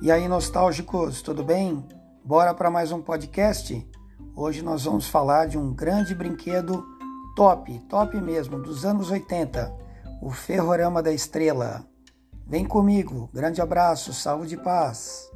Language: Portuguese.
E aí, nostálgicos, tudo bem? Bora para mais um podcast? Hoje nós vamos falar de um grande brinquedo top, top mesmo, dos anos 80, o Ferrorama da Estrela. Vem comigo, grande abraço, Salve de paz.